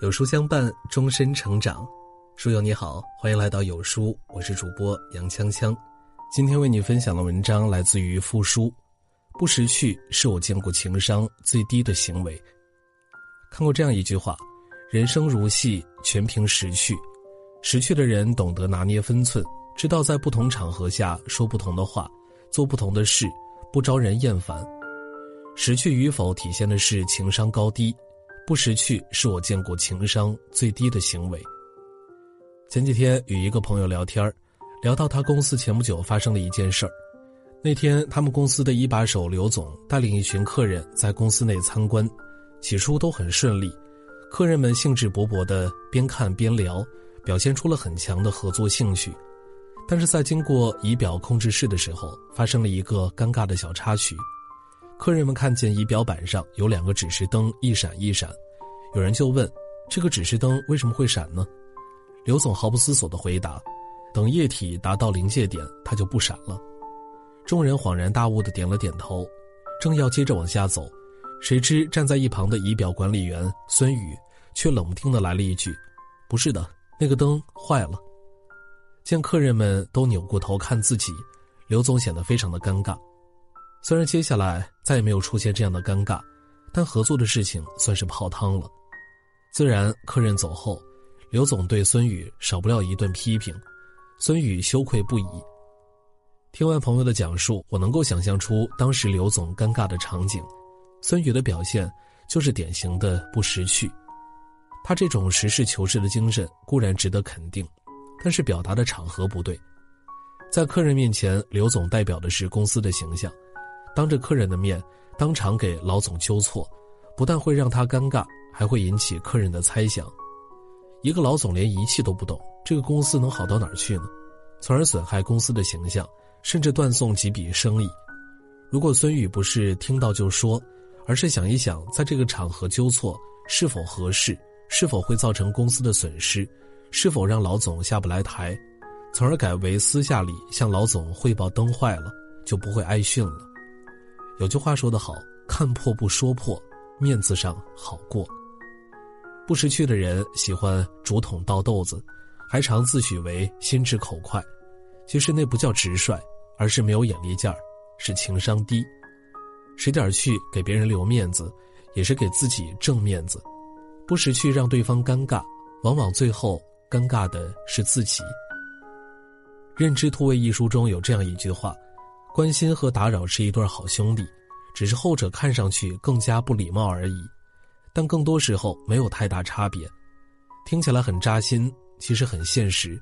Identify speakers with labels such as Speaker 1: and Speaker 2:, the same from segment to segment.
Speaker 1: 有书相伴，终身成长。书友你好，欢迎来到有书，我是主播杨锵锵。今天为你分享的文章来自于复书。不识趣是我见过情商最低的行为。看过这样一句话：人生如戏，全凭识趣。识趣的人懂得拿捏分寸，知道在不同场合下说不同的话，做不同的事，不招人厌烦。识趣与否，体现的是情商高低。不识趣是我见过情商最低的行为。前几天与一个朋友聊天聊到他公司前不久发生的一件事儿。那天他们公司的一把手刘总带领一群客人在公司内参观，起初都很顺利，客人们兴致勃勃的边看边聊，表现出了很强的合作兴趣。但是在经过仪表控制室的时候，发生了一个尴尬的小插曲。客人们看见仪表板上有两个指示灯一闪一闪，有人就问：“这个指示灯为什么会闪呢？”刘总毫不思索地回答：“等液体达到临界点，它就不闪了。”众人恍然大悟地点了点头，正要接着往下走，谁知站在一旁的仪表管理员孙宇却冷不丁地来了一句：“不是的，那个灯坏了。”见客人们都扭过头看自己，刘总显得非常的尴尬。虽然接下来再也没有出现这样的尴尬，但合作的事情算是泡汤了。自然，客人走后，刘总对孙宇少不了一顿批评，孙宇羞愧不已。听完朋友的讲述，我能够想象出当时刘总尴尬的场景。孙宇的表现就是典型的不识趣，他这种实事求是的精神固然值得肯定，但是表达的场合不对。在客人面前，刘总代表的是公司的形象。当着客人的面，当场给老总纠错，不但会让他尴尬，还会引起客人的猜想。一个老总连仪器都不懂，这个公司能好到哪儿去呢？从而损害公司的形象，甚至断送几笔生意。如果孙宇不是听到就说，而是想一想，在这个场合纠错是否合适，是否会造成公司的损失，是否让老总下不来台，从而改为私下里向老总汇报灯坏了，就不会挨训了。有句话说得好，看破不说破，面子上好过。不识趣的人喜欢竹筒倒豆子，还常自诩为心直口快，其实那不叫直率，而是没有眼力劲儿，是情商低。识点趣，给别人留面子，也是给自己挣面子。不识趣让对方尴尬，往往最后尴尬的是自己。《认知突围》一书中有这样一句话。关心和打扰是一对好兄弟，只是后者看上去更加不礼貌而已，但更多时候没有太大差别。听起来很扎心，其实很现实。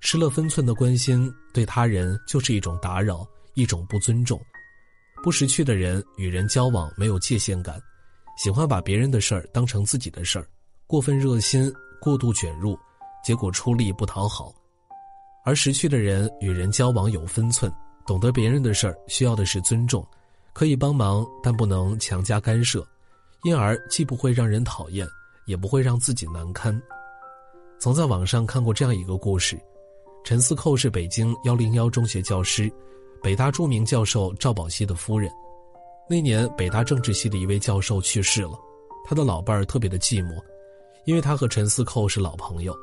Speaker 1: 失了分寸的关心对他人就是一种打扰，一种不尊重。不识趣的人与人交往没有界限感，喜欢把别人的事儿当成自己的事儿，过分热心，过度卷入，结果出力不讨好。而识趣的人与人交往有分寸。懂得别人的事儿，需要的是尊重，可以帮忙，但不能强加干涉，因而既不会让人讨厌，也不会让自己难堪。曾在网上看过这样一个故事：陈思扣是北京幺零幺中学教师，北大著名教授赵宝熙的夫人。那年，北大政治系的一位教授去世了，他的老伴儿特别的寂寞，因为他和陈思扣是老朋友，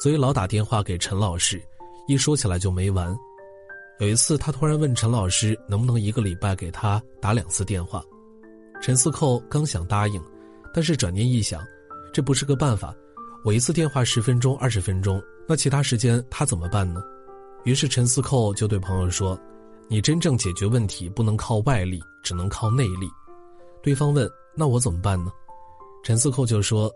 Speaker 1: 所以老打电话给陈老师，一说起来就没完。有一次，他突然问陈老师能不能一个礼拜给他打两次电话。陈思扣刚想答应，但是转念一想，这不是个办法。我一次电话十分钟、二十分钟，那其他时间他怎么办呢？于是陈思扣就对朋友说：“你真正解决问题不能靠外力，只能靠内力。”对方问：“那我怎么办呢？”陈思扣就说：“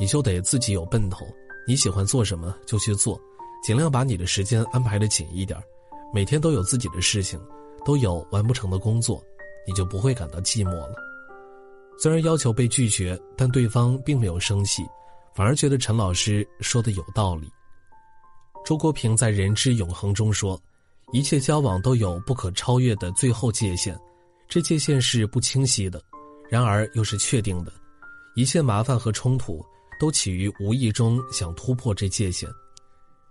Speaker 1: 你就得自己有奔头，你喜欢做什么就去做，尽量把你的时间安排的紧一点。”每天都有自己的事情，都有完不成的工作，你就不会感到寂寞了。虽然要求被拒绝，但对方并没有生气，反而觉得陈老师说的有道理。周国平在《人之永恒》中说：“一切交往都有不可超越的最后界限，这界限是不清晰的，然而又是确定的。一切麻烦和冲突都起于无意中想突破这界限。”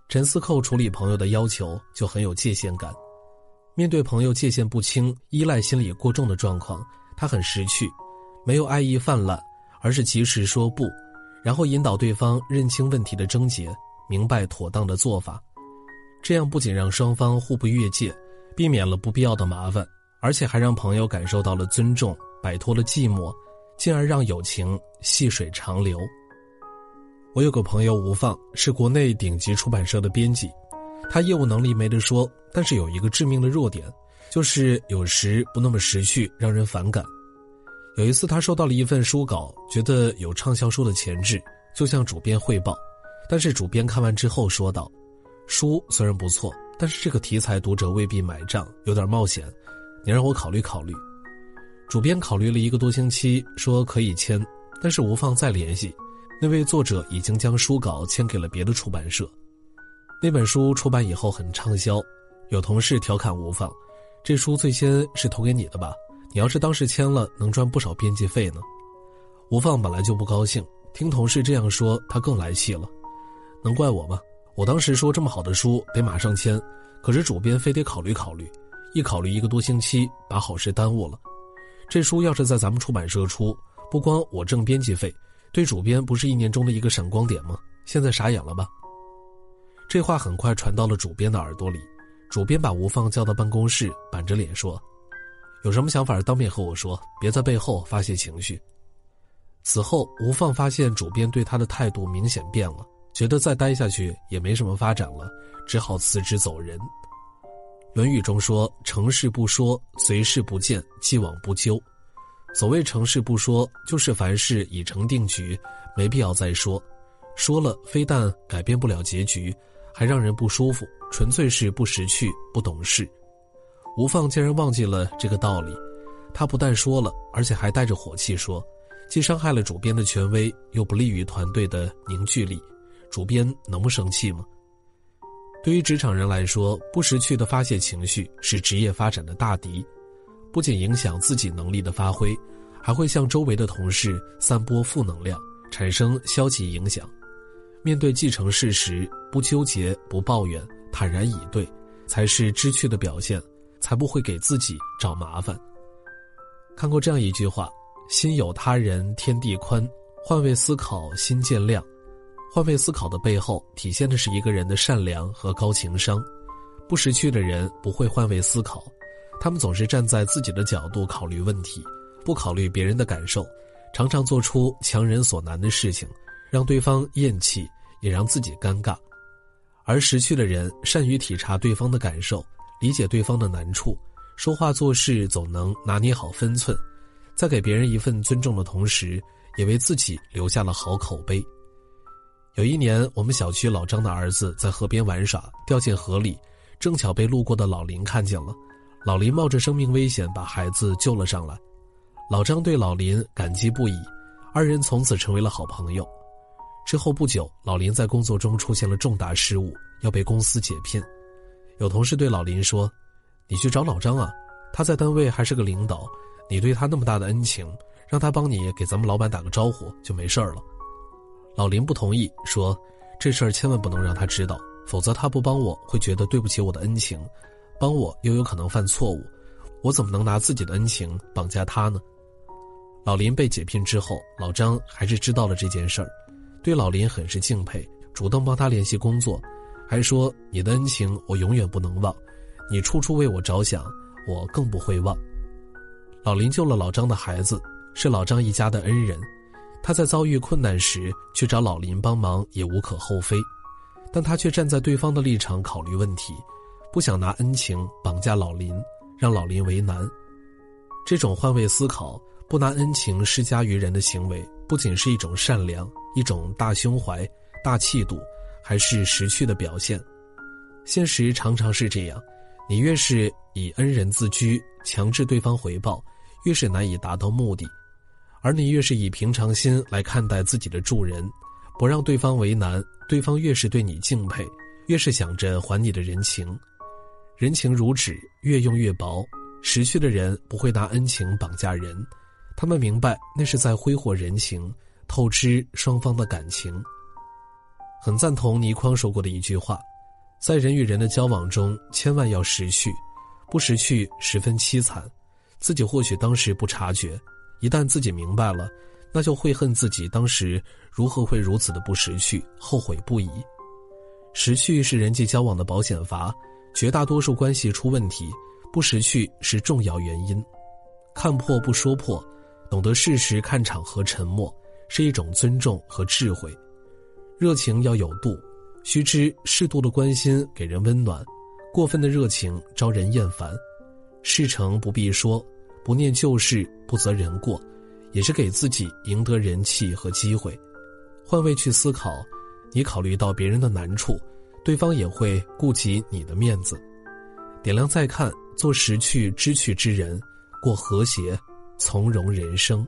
Speaker 1: 陈思扣处理朋友的要求就很有界限感，面对朋友界限不清、依赖心理过重的状况，他很识趣，没有爱意泛滥，而是及时说不，然后引导对方认清问题的症结，明白妥当的做法。这样不仅让双方互不越界，避免了不必要的麻烦，而且还让朋友感受到了尊重，摆脱了寂寞，进而让友情细水长流。我有个朋友吴放，是国内顶级出版社的编辑，他业务能力没得说，但是有一个致命的弱点，就是有时不那么识趣，让人反感。有一次，他收到了一份书稿，觉得有畅销书的潜质，就向主编汇报。但是主编看完之后说道：“书虽然不错，但是这个题材读者未必买账，有点冒险，你让我考虑考虑。”主编考虑了一个多星期，说可以签，但是吴放再联系，那位作者已经将书稿签给了别的出版社。那本书出版以后很畅销，有同事调侃吴放：“这书最先是投给你的吧？”你要是当时签了，能赚不少编辑费呢。吴放本来就不高兴，听同事这样说，他更来气了。能怪我吗？我当时说这么好的书得马上签，可是主编非得考虑考虑，一考虑一个多星期，把好事耽误了。这书要是在咱们出版社出，不光我挣编辑费，对主编不是一年中的一个闪光点吗？现在傻眼了吧？这话很快传到了主编的耳朵里，主编把吴放叫到办公室，板着脸说。有什么想法当面和我说，别在背后发泄情绪。此后，吴放发现主编对他的态度明显变了，觉得再待下去也没什么发展了，只好辞职走人。《论语》中说：“成事不说，随事不见，既往不咎。”所谓成事不说，就是凡事已成定局，没必要再说。说了，非但改变不了结局，还让人不舒服，纯粹是不识趣、不懂事。吴放竟然忘记了这个道理，他不但说了，而且还带着火气说，既伤害了主编的权威，又不利于团队的凝聚力，主编能不生气吗？对于职场人来说，不识趣的发泄情绪是职业发展的大敌，不仅影响自己能力的发挥，还会向周围的同事散播负能量，产生消极影响。面对既成事实，不纠结，不抱怨，坦然以对，才是知趣的表现。才不会给自己找麻烦。看过这样一句话：“心有他人，天地宽；换位思考，心见亮。”换位思考的背后，体现的是一个人的善良和高情商。不识趣的人不会换位思考，他们总是站在自己的角度考虑问题，不考虑别人的感受，常常做出强人所难的事情，让对方厌弃，也让自己尴尬。而识趣的人善于体察对方的感受。理解对方的难处，说话做事总能拿捏好分寸，在给别人一份尊重的同时，也为自己留下了好口碑。有一年，我们小区老张的儿子在河边玩耍，掉进河里，正巧被路过的老林看见了。老林冒着生命危险把孩子救了上来，老张对老林感激不已，二人从此成为了好朋友。之后不久，老林在工作中出现了重大失误，要被公司解聘。有同事对老林说：“你去找老张啊，他在单位还是个领导，你对他那么大的恩情，让他帮你给咱们老板打个招呼就没事了。”老林不同意，说：“这事儿千万不能让他知道，否则他不帮我会觉得对不起我的恩情，帮我又有可能犯错误，我怎么能拿自己的恩情绑架他呢？”老林被解聘之后，老张还是知道了这件事儿，对老林很是敬佩，主动帮他联系工作。还说你的恩情我永远不能忘，你处处为我着想，我更不会忘。老林救了老张的孩子，是老张一家的恩人，他在遭遇困难时去找老林帮忙也无可厚非，但他却站在对方的立场考虑问题，不想拿恩情绑架老林，让老林为难。这种换位思考、不拿恩情施加于人的行为，不仅是一种善良，一种大胸怀、大气度。还是识趣的表现，现实常常是这样：你越是以恩人自居，强制对方回报，越是难以达到目的；而你越是以平常心来看待自己的助人，不让对方为难，对方越是对你敬佩，越是想着还你的人情。人情如纸，越用越薄。识趣的人不会拿恩情绑架人，他们明白那是在挥霍人情，透支双方的感情。很赞同倪匡说过的一句话，在人与人的交往中，千万要识趣，不识趣十分凄惨。自己或许当时不察觉，一旦自己明白了，那就会恨自己当时如何会如此的不识趣，后悔不已。识趣是人际交往的保险阀，绝大多数关系出问题，不识趣是重要原因。看破不说破，懂得适时看场合沉默，是一种尊重和智慧。热情要有度，须知适度的关心给人温暖，过分的热情招人厌烦。事成不必说，不念旧事，不责人过，也是给自己赢得人气和机会。换位去思考，你考虑到别人的难处，对方也会顾及你的面子。点亮再看，做识趣知趣之人，过和谐从容人生。